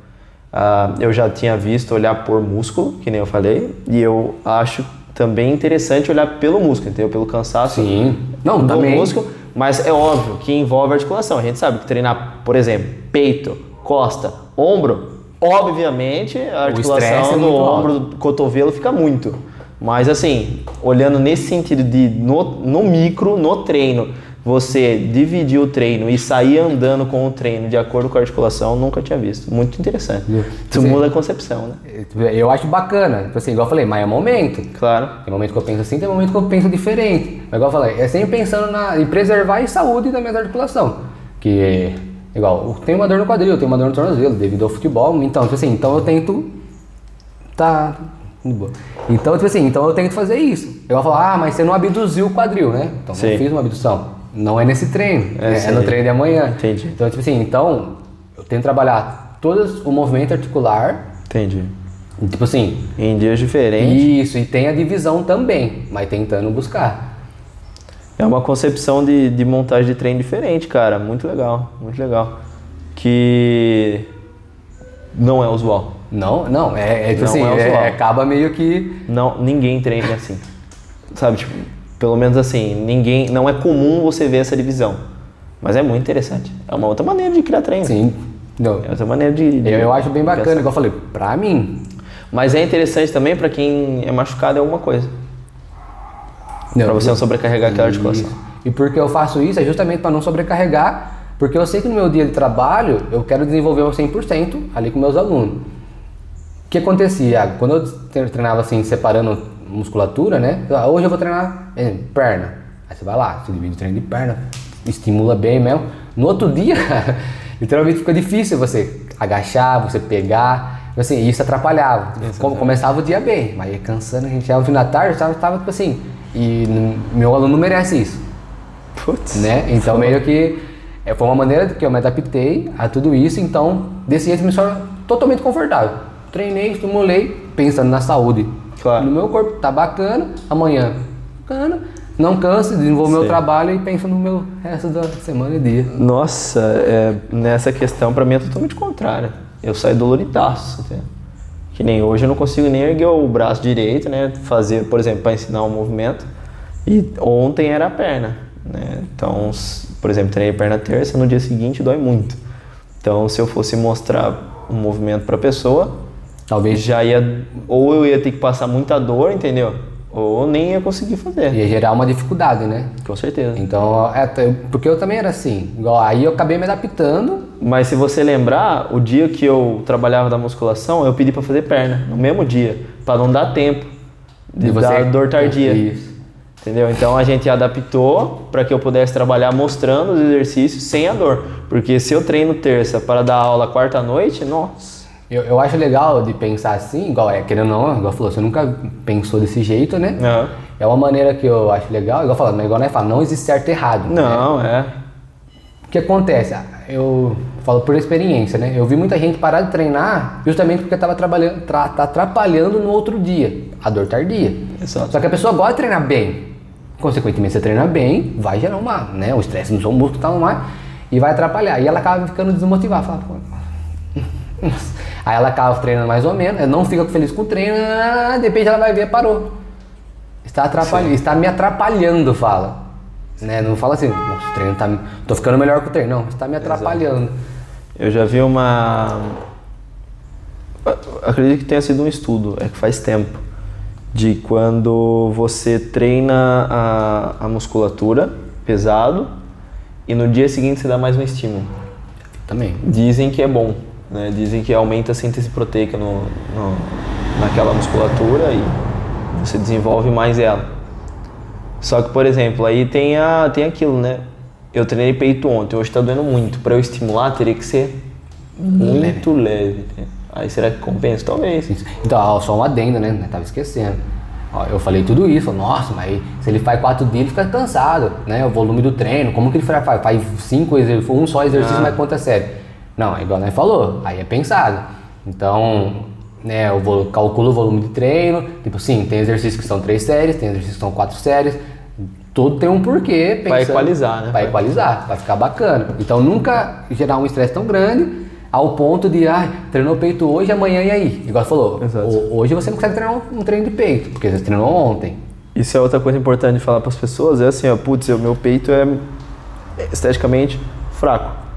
Ah, eu já tinha visto olhar por músculo, que nem eu falei, e eu acho também interessante olhar pelo músculo, entendeu? Pelo cansaço Sim. Não, do também. músculo, mas é óbvio que envolve articulação. A gente sabe que treinar, por exemplo, peito, costa, ombro, obviamente a articulação é do muito ombro, do cotovelo fica muito. Mas assim, olhando nesse sentido de no, no micro, no treino, você dividir o treino e sair andando com o treino de acordo com a articulação, nunca tinha visto. Muito interessante. Isso Sim. muda a concepção, né? Eu acho bacana. Tipo assim, igual eu falei, mas é momento. Claro. Tem momento que eu penso assim, tem momento que eu penso diferente. Mas igual eu falei, é sempre pensando na, em preservar a saúde da minha articulação. Que, igual, eu tenho uma dor no quadril, eu tenho uma dor no tornozelo, devido ao futebol. Então, tipo assim, então eu tento. Tá. Então, tipo assim, então eu tento fazer isso. Igual falar, ah, mas você não abduziu o quadril, né? Então Sim. eu fiz uma abdução. Não é nesse treino, É, é, é no treino de amanhã. Entendi. Então, tipo assim, então eu tento trabalhar todo o movimento articular, Entendi. tipo assim, Em dias diferentes. isso, e tem a divisão também, mas tentando buscar. É uma concepção de, de montagem de treino diferente, cara. Muito legal, muito legal. Que não é usual. Não, não, é, é tipo Não assim, é é- acaba meio que. Não, ninguém treina assim. Sabe, tipo, pelo menos assim, ninguém, não é comum você ver essa divisão. Mas é muito interessante. É uma outra maneira de criar treino. Sim. Não, É outra maneira de, de eu, eu acho bem bacana, igual eu falei, pra mim. Mas é interessante também pra quem é machucado em alguma coisa. Não, Pra você não sobrecarregar aquela articulação. E porque eu faço isso é justamente para não sobrecarregar, porque eu sei que no meu dia de trabalho eu quero desenvolver o 100% ali com meus alunos. O que acontecia? Iago? Quando eu tre- treinava assim, separando musculatura, né? Hoje eu vou treinar eh, perna. Aí você vai lá, você divide o treino de perna, estimula bem mesmo. No outro dia, [laughs] literalmente fica difícil você agachar, você pegar. Assim, isso atrapalhava. Como começava o dia bem, mas ia cansando, a gente chegava no fim da tarde, estava tava, tipo assim. E meu aluno merece isso Putz. né? Então meio que é, foi uma maneira que eu me adaptei a tudo isso, então desse jeito me torna totalmente confortável. Treinei, estimulei, pensando na saúde. Claro. No meu corpo, tá bacana, amanhã, bacana, não canso, desenvolvo meu trabalho e penso no meu resto da semana e dia. Nossa, é, nessa questão pra mim é totalmente contrário. Eu saio doloridaço. até. Que nem hoje eu não consigo nem erguer o braço direito, né? Fazer, por exemplo, para ensinar um movimento. E ontem era a perna, né? Então, por exemplo, treinei perna terça, no dia seguinte dói muito. Então, se eu fosse mostrar um movimento pra pessoa, Talvez já ia ou eu ia ter que passar muita dor, entendeu? Ou nem ia conseguir fazer. ia gerar uma dificuldade, né? Com certeza. Então, é, porque eu também era assim. Aí eu acabei me adaptando. Mas se você lembrar, o dia que eu trabalhava da musculação, eu pedi pra fazer perna, no mesmo dia, pra não dar tempo de, dar dor tardia. Isso. Entendeu? Então a gente adaptou para que eu pudesse trabalhar mostrando os exercícios sem a dor. Porque se eu treino terça para dar aula quarta noite, nossa. Eu, eu acho legal de pensar assim, igual é, querendo ou não, igual falou, você nunca pensou desse jeito, né? Aham. É uma maneira que eu acho legal, igual falando, igual nós fala, não existe certo e errado. né? Não, é. O que acontece? Ah, Eu falo por experiência, né? Eu vi muita gente parar de treinar justamente porque estava trabalhando, tra, tá atrapalhando no outro dia, a dor tardia. Exato. Só que a pessoa gosta de treinar bem. Consequentemente, você treina bem, vai gerar uma, né? O estresse no seu músculo e tal mais, e vai atrapalhar. E ela acaba ficando desmotivada. Fala. [laughs] Aí ela acaba treinando mais ou menos, ela não fica feliz com o treino, ah, de repente ela vai ver, parou. Está atrapalhando, está me atrapalhando, fala. Né? Não fala assim, nossa, o treino tá. tô ficando melhor com o treino. Não, está me atrapalhando. Eu já vi uma. Acredito que tenha sido um estudo, é que faz tempo, de quando você treina a, a musculatura pesado e no dia seguinte você dá mais um estímulo. Também. Dizem que é bom, né? Dizem que aumenta a síntese proteica no, no- naquela musculatura e você desenvolve mais ela. Só que, por exemplo, aí tem, a, tem aquilo, né? Eu treinei peito ontem, hoje tá doendo muito. Para eu estimular, teria que ser muito leve. né? Aí será que compensa? Talvez. Então, ó, só um adendo, né? Eu tava esquecendo. Ó, eu falei tudo isso, nossa, mas se ele faz quatro dias, ele fica cansado, né? O volume do treino, como que ele faz? Faz cinco exercícios, um só exercício, Ah. mas é sério? Não, é igual nós falou, aí é pensado. Então, né, eu vou, calculo o volume de treino, tipo sim, tem exercícios que são três séries, tem exercícios que são quatro séries, tudo tem um porquê. Pensando- equalizar, né? Pra equalizar, vai ficar bacana. Então nunca gerar um estresse tão grande ao ponto de, ah, treinou peito hoje, amanhã e aí? Igual você falou, Exato. ho- hoje você não consegue treinar um, um treino de peito, porque você treinou ontem. Isso é outra coisa importante de falar para as pessoas, é assim, ó, putz, o meu peito é esteticamente fraco.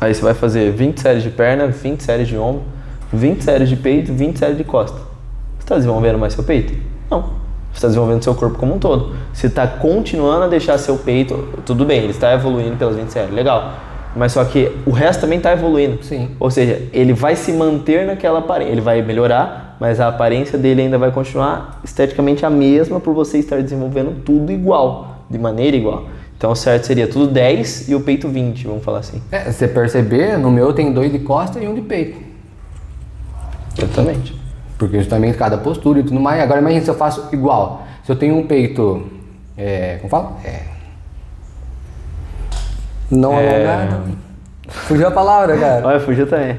Aí você vai fazer 20 séries de perna, 20 séries de ombro, 20 séries de peito, 20 séries de costa. Você está desenvolvendo mais seu peito? Não. Você está desenvolvendo seu corpo como um todo. Você está continuando a deixar seu peito, tudo bem, ele está evoluindo pelas 20 séries, legal. Mas só que o resto também está evoluindo. Sim. Ou seja, ele vai se manter naquela aparência, ele vai melhorar, mas a aparência dele ainda vai continuar esteticamente a mesma por você estar desenvolvendo tudo igual, de maneira igual. Então o certo seria tudo 10 e o peito 20, vamos falar assim. É, você perceber, no meu tem dois de costa e um de peito. Exatamente. Porque justamente cada postura e tudo mais. Agora imagina se eu faço igual. Se eu tenho um peito. É, como fala? É. Não É. alongado. Fugiu a palavra, cara. Olha, fugiu também.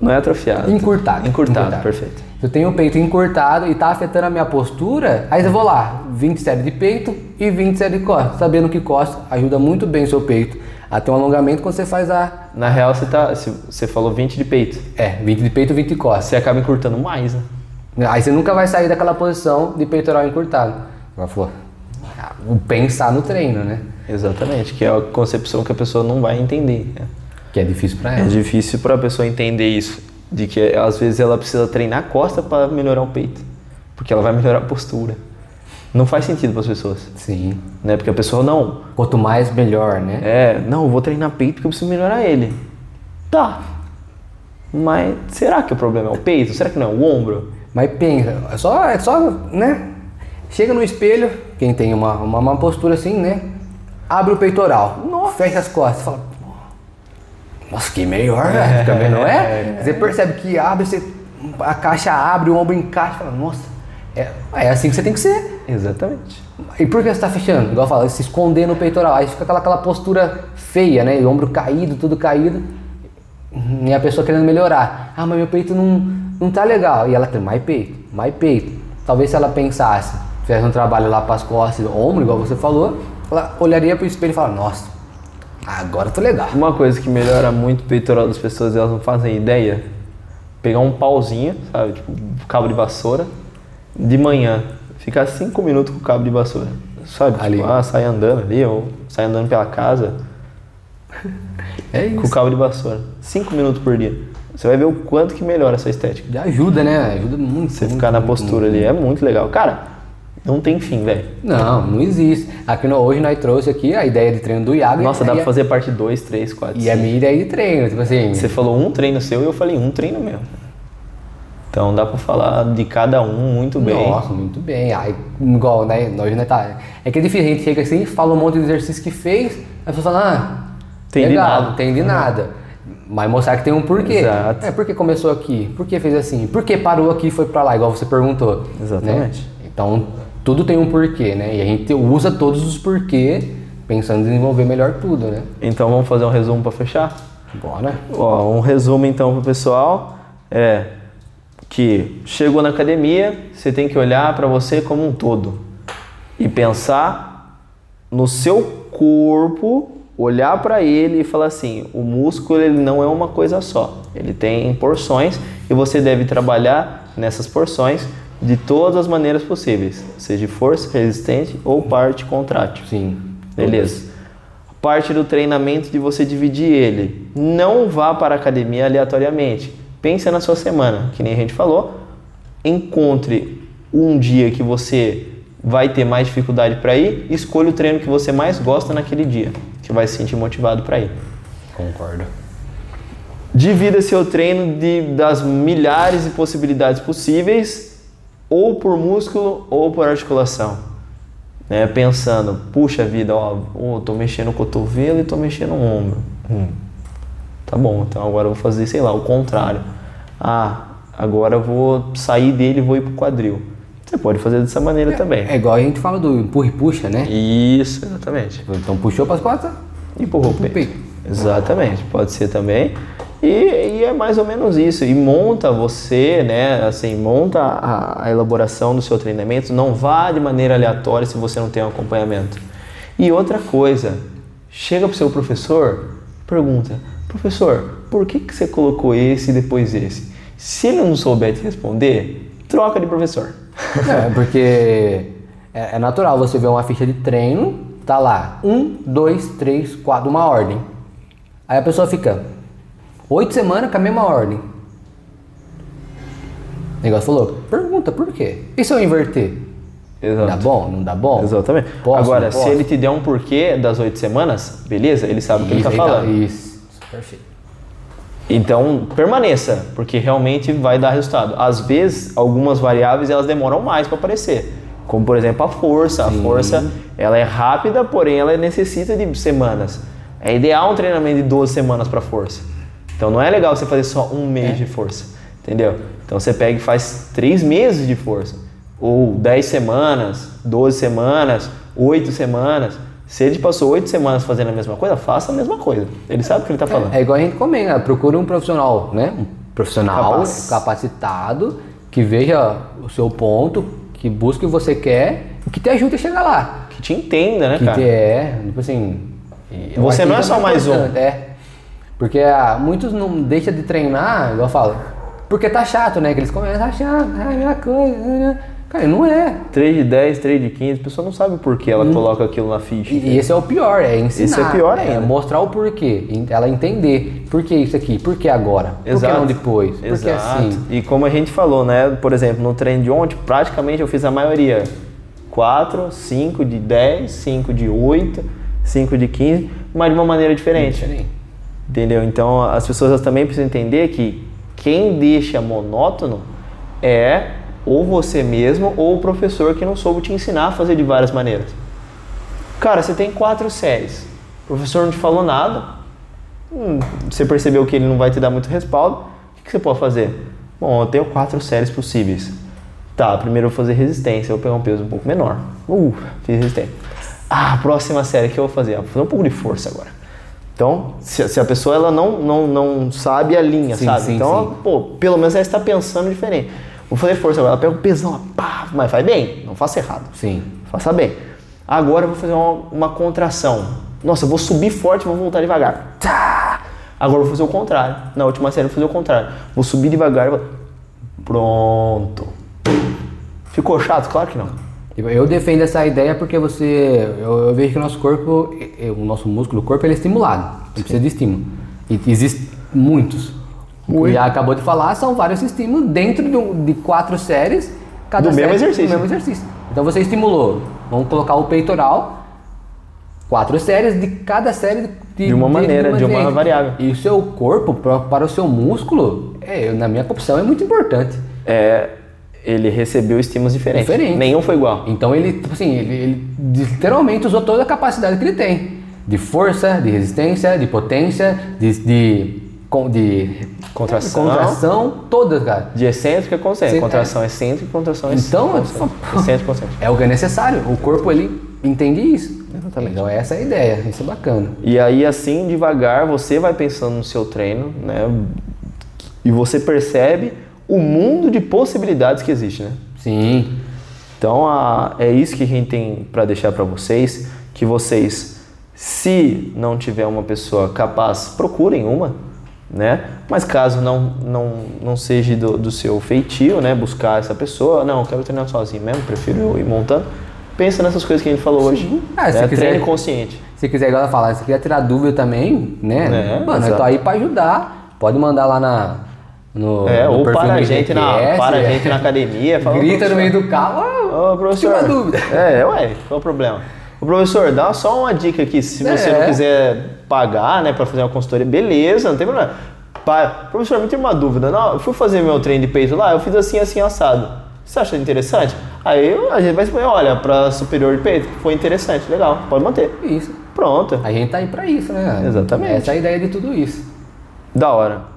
Não é atrofiado. Encurtado. Encurtado, perfeito. Se eu tenho o peito encurtado e tá afetando a minha postura, aí eu vou lá, 20 séries de peito e 20 séries de costa. Sabendo que costa ajuda muito bem o seu peito a ter um alongamento quando você faz a. Na real, você, tá, você falou 20 de peito. É, 20 de peito, 20 de costa. Você acaba encurtando mais, né? Aí você nunca vai sair daquela posição de peitoral encurtado. Agora falou, o pensar no treino, né? Exatamente, que é a concepção que a pessoa não vai entender. né? Que é difícil pra É ela. difícil para a pessoa entender isso, de que às vezes ela precisa treinar a costa para melhorar o peito, porque ela vai melhorar a postura. Não faz sentido para as pessoas, Sim. né? Porque a pessoa não, Quanto mais, melhor, né? é, não, eu vou treinar peito porque eu preciso melhorar ele. Tá. Mas será que o problema é o peito? Será que não é o ombro? Mas pensa, é só, é só, né? Chega no espelho, quem tem uma, uma, uma postura assim, né? Abre o peitoral, fecha as costas, fala, "Pô, nossa, que melhor, né? Também não é? Você percebe que abre, você, a caixa abre, o ombro encaixa, fala, nossa, é, é assim que você tem que ser. Exatamente. E por que você tá fechando? Igual eu falo, se esconder no peitoral, aí fica aquela, aquela postura feia, né? E o ombro caído, tudo caído. E a pessoa querendo melhorar. Ah, mas meu peito não, não tá legal. E ela tem mais peito, mais peito. Talvez se ela pensasse, fizesse um trabalho lá para as costas, ombro, igual você falou, ela olharia pro espelho e falaria, nossa, agora eu tô legal. Uma coisa que melhora muito o peitoral das pessoas e elas não fazem ideia, pegar um pauzinho, sabe, tipo cabo de vassoura, de manhã, ficar cinco minutos com o cabo de vassoura, sabe, Ali. tipo, ah, sai andando ali ou sai andando pela casa É com o isso. cabo de vassoura, cinco minutos por dia. Você vai ver o quanto que melhora essa estética. Já ajuda, né? Ajuda muito. Você muito, ficar na muito, postura muito. ali é muito legal. Cara, não tem fim, velho. Não, não existe. Aqui no, hoje nós trouxe aqui a ideia de treino do Iago. Nossa, dá pra fazer parte 2, 3, 4, E a minha ideia de treino, tipo assim. Você falou um treino seu e eu falei um treino meu. Então dá pra falar de cada um muito bem. Nossa, muito bem. Aí, igual, né? Nós não tá. É que é difícil, a gente chega assim, fala um monte de exercício que fez, a pessoa fala, ah, Tem de legal, nada. não tem de nada. Mas mostrar que tem um porquê. Exato. É, por que começou aqui? Por que fez assim? Por que parou aqui e foi pra lá, igual você perguntou? Exatamente. né? Então, tudo tem um porquê, né? E a gente usa todos os porquê pensando em desenvolver melhor tudo, né? Então vamos fazer um resumo pra fechar? Bora. Ó, um resumo então pro pessoal é que chegou na academia, você tem que olhar para você como um todo e pensar no seu corpo, olhar para ele e falar assim, o músculo ele não é uma coisa só, ele tem porções e você deve trabalhar nessas porções de todas as maneiras possíveis, seja força, resistente ou parte contrátil. Sim. Beleza. Parte do treinamento de você dividir ele. Não vá para a academia aleatoriamente. Pensa na sua semana, que nem a gente falou. Encontre um dia que você vai ter mais dificuldade para ir, escolha o treino que você mais gosta naquele dia, que vai se sentir motivado para ir. Concordo. Divida seu treino de, das milhares de possibilidades possíveis, ou por músculo ou por articulação. Né? Pensando, puxa vida, ó, oh, tô mexendo o cotovelo e tô mexendo o ombro. Hum. tá bom, então agora eu vou fazer, sei lá, o contrário. Ah, agora eu vou sair dele e vou ir pro quadril. Você pode fazer dessa maneira também. É igual a gente fala do empurra e puxa, né? Isso, exatamente. Então puxou para as costas, Empurrou o peito. Exatamente, pode ser também. E, e, é mais ou menos isso. E monta você, né? Assim, monta a, a, elaboração do seu treinamento. Não vá de maneira aleatória se você não tem um acompanhamento. E outra coisa, chega para o seu professor, pergunta, professor, por que, que você colocou esse e depois esse? Se ele não souber te responder, troca de professor. [laughs] É, porque é, é natural você ver uma ficha de treino, tá lá, um, dois, três, quatro, uma ordem. Aí a pessoa fica oito semanas com a mesma ordem. O negócio falou, pergunta por quê? E se eu inverter? Exato. Dá bom? Não dá bom? Exatamente. Posso, Agora, se ele te der um porquê das oito semanas, beleza? Ele sabe o que ele está falando. Isso, perfeito. Então, permaneça, porque realmente vai dar resultado. Às vezes, algumas variáveis elas demoram mais para aparecer. Como, por exemplo, a força. Sim. A força, ela é rápida, porém ela necessita de semanas. É ideal um treinamento de 12 semanas para força. Então, não é legal você fazer só um mês é. de força, entendeu? Então, você pega e faz três meses de força. Ou 10 semanas, 12 semanas, 8 semanas. Se ele passou oito semanas fazendo a mesma coisa, faça a mesma coisa. Ele sabe o que ele está falando. É, é, igual a gente comenta, procure um profissional, né? Um profissional Capaz. capacitado, que veja o seu ponto, que busque o que você quer e que te ajude a chegar lá. Que te entenda, né, que cara? Que é, tipo assim... Você não é só mais um. É. Porque ah, muitos não deixam de treinar, igual eu falo, porque tá chato, né? Que eles começam a achar, ah, minha coisa... Né, né. Cara, não é. 3 de 10, 3 de 15, a pessoa não sabe por que ela hum. coloca aquilo na ficha. E, esse é o pior, é ensinar. Esse é pior ainda. É mostrar o porquê, ela entender. Por que isso aqui? Por que agora? Por Exato. que não depois? Por Exato. que assim? E como a gente falou, né? Por exemplo, no treino de ontem, praticamente eu fiz a maioria. 4, 5 de 10, 5 de 8, 5 de 15, mas de uma maneira diferente. diferente. Entendeu? Então as pessoas também precisam entender que quem deixa monótono é ou você mesmo ou o professor que não soube te ensinar a fazer de várias maneiras. Cara, você tem quatro séries, o professor não te falou nada, hum, você percebeu que ele não vai te dar muito respaldo, o que, você pode fazer? Bom, eu tenho quatro séries possíveis. Tá, primeiro eu vou fazer resistência, eu vou pegar um peso um pouco menor. Uh, fiz resistência. Ah, próxima série que eu vou fazer? vou fazer um pouco de força agora. Então, se, se, a pessoa ela não, não, não sabe a linha, sim, sabe? Sim, então, sim. pô, pelo menos ela está pensando diferente. Vou fazer força agora. Ela pega o pesão, pá, mas faz bem. Não faça errado. Sim. Faça bem. Agora eu vou fazer uma, uma contração. Nossa, eu vou subir forte e vou voltar devagar. Tá. Agora eu vou fazer o contrário. Na última série eu vou fazer o contrário. Vou subir devagar e vou... Pronto. Ficou chato? Claro que não. Eu defendo essa ideia porque você, eu, eu vejo que o nosso corpo, o nosso músculo, o corpo, ele é estimulado. Ele precisa de estímulo. E existem muitos. O Iá acabou de falar, são vários estímulos dentro de, de quatro séries, cada do série mesmo exercício. do mesmo exercício. Então você estimulou, vamos colocar o peitoral, quatro séries de cada série de, de uma maneira, de uma, de uma variável. E o seu corpo, para, para o seu músculo, é, na minha opção, é muito importante. É, ele recebeu estímulos diferentes. Diferente. Nenhum foi igual. Então ele, tipo assim, ele, ele literalmente usou toda a capacidade que ele tem. De força, de resistência, de potência, de, de de contração, contração todas, cara. De excêntrica concêntrica. Contração é. excêntrica contração então, excêntrica. Então, é o que é necessário. O corpo ele entende isso. Exatamente. Então essa é a ideia, isso é bacana. E aí assim, devagar, você vai pensando no seu treino, né? E você percebe o mundo de possibilidades que existe, né? Sim. Então a, é isso que a gente tem para deixar para vocês, que vocês, se não tiver uma pessoa capaz, procurem uma né? Mas caso não, não, não seja do, do seu feitio, né? Buscar essa pessoa, não, eu quero treinar sozinho mesmo, prefiro ir montando. Pensa nessas coisas que a gente falou Sim. hoje. Ah, se né? quiser, Treine consciente. Se quiser, igual ela fala, se quiser tirar dúvida também, né? É, Mano, exato. eu tô aí para ajudar. Pode mandar lá na, no, é, no ou para a gente, na, para é. gente na academia. Fala, Grita no meio do carro, ô, professor. Tira dúvida. [laughs] É, ué, qual é o problema? O professor, dá só uma dica aqui, se você é. não quiser pagar, né, para fazer uma consultoria, beleza, não tem problema. Pa, professor, me tem uma dúvida. Não, eu fui fazer meu treino de peito lá, eu fiz assim, assim, assado. Você acha interessante? Aí a gente vai dizer, olha, para superior de peito, foi interessante, legal, pode manter. Isso. Pronto. A gente tá aí para isso, né? Exatamente. Essa é a ideia de tudo isso. Da hora.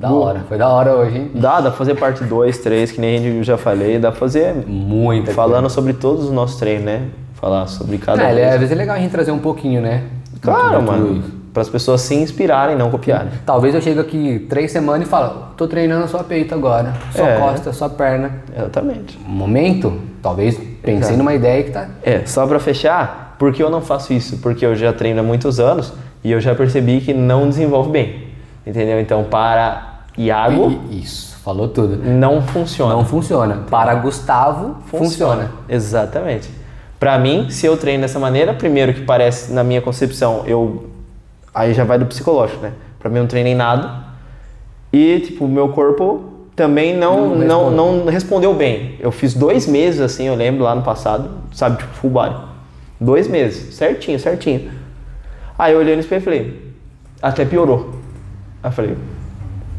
Da hora, foi da hora hoje, hein? Dá, dá pra fazer parte 2, 3, que nem eu já falei, dá pra fazer Muita falando sobre todos os nossos treinos, né? Falar sobre cada coisa. É, às vezes é legal a gente trazer um pouquinho, né? Claro, mano. Para as pessoas se inspirarem, não copiarem. Talvez eu chegue aqui três semanas e falo, tô treinando só peito agora, só É. costa, só perna. Exatamente. Momento, talvez pensei Exato. numa ideia que tá. É, só pra fechar, por que eu não faço isso? Porque eu já treino há muitos anos e eu já percebi que não desenvolve bem. Entendeu? Então, para Iago, I- Isso, falou tudo. não funciona. Não funciona. Para Gustavo, funciona. Exatamente. Pra mim, se eu treino dessa maneira, primeiro que parece, na minha concepção, eu. Aí já vai do psicológico, né? Pra mim, eu não treinei nada. E, tipo, o meu corpo também não, Não não, responde. não, respondeu bem. Eu fiz dois meses, assim, eu lembro lá no passado, sabe, tipo, full body. Dois meses, certinho, certinho. Aí eu olhei no espelho e falei, até piorou. Aí eu falei,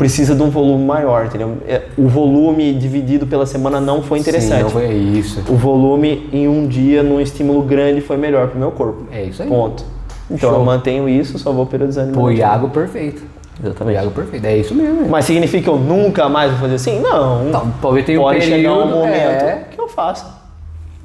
precisa de um volume maior, entendeu? É, O volume dividido pela semana não foi interessante. Sim, não foi isso. O volume em um dia, num estímulo grande, foi melhor pro meu corpo. É isso aí. Ponto. Então Show. eu mantenho isso, só vou periodizando. Pô, Iago perfeito. O Exatamente. Iago perfeito. É isso mesmo. Mas significa que eu nunca mais vou fazer assim? Não. Tal- Talvez tenha um Pode chegar um período, momento é. que eu faça.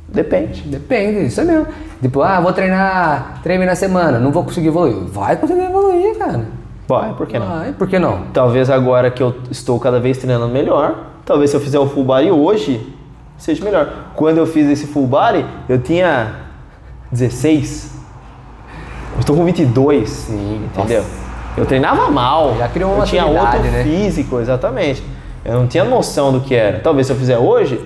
Depende. Depende, isso é mesmo. Tipo, ah, vou treinar vezes na semana, não vou conseguir evoluir. Vai conseguir evoluir, cara. Vai, por que não? Vai, por que não? Talvez agora que eu estou cada vez treinando melhor, talvez se eu fizer o full body hoje, seja melhor. Quando eu fiz esse full body, eu tinha 16. Eu estou com 22. Sim, entendeu? nossa. Eu treinava mal. Já criou uma eu tinha outro né? físico, exatamente. Eu não tinha noção do que era. Talvez se eu fizer hoje,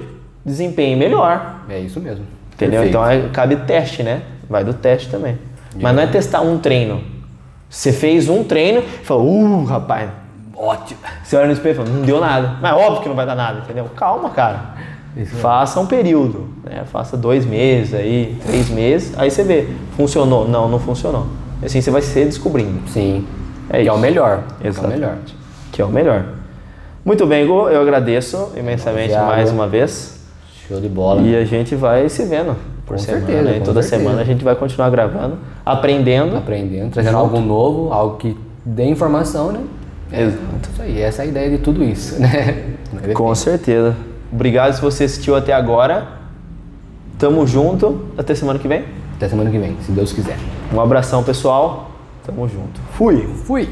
desempenhe melhor. É isso mesmo. Entendeu? Perfeito. Então é- cabe teste, né? Vai do teste também. Mas não é testar um treino. Você fez um treino e falou, uh, rapaz, Ótimo. você olha no espelho e fala, não deu nada. Mas óbvio que não vai dar nada, entendeu? Calma, cara. Faça um período, né? Faça dois meses aí, três meses, aí você vê. Funcionou? Não, não funcionou. Assim você vai se descobrindo. Sim. É que é isso. o melhor. Exatamente. É o melhor. Que é o melhor. Muito bem, Gu, eu agradeço imensamente Obrigado. mais uma vez. Show de bola. E a gente vai se vendo por Com semana. certeza, né? E toda certeza. semana a gente vai continuar gravando, aprendendo. Aprendendo, trazendo algo novo, algo que dê informação, né? Exato. Isso aí, essa é a ideia de tudo isso, [laughs] né? Com certeza. Obrigado se você assistiu até agora. Tamo junto. Até semana que vem. Até semana que vem, se Deus quiser. Um abração, pessoal. Tamo junto. Fui. Fui!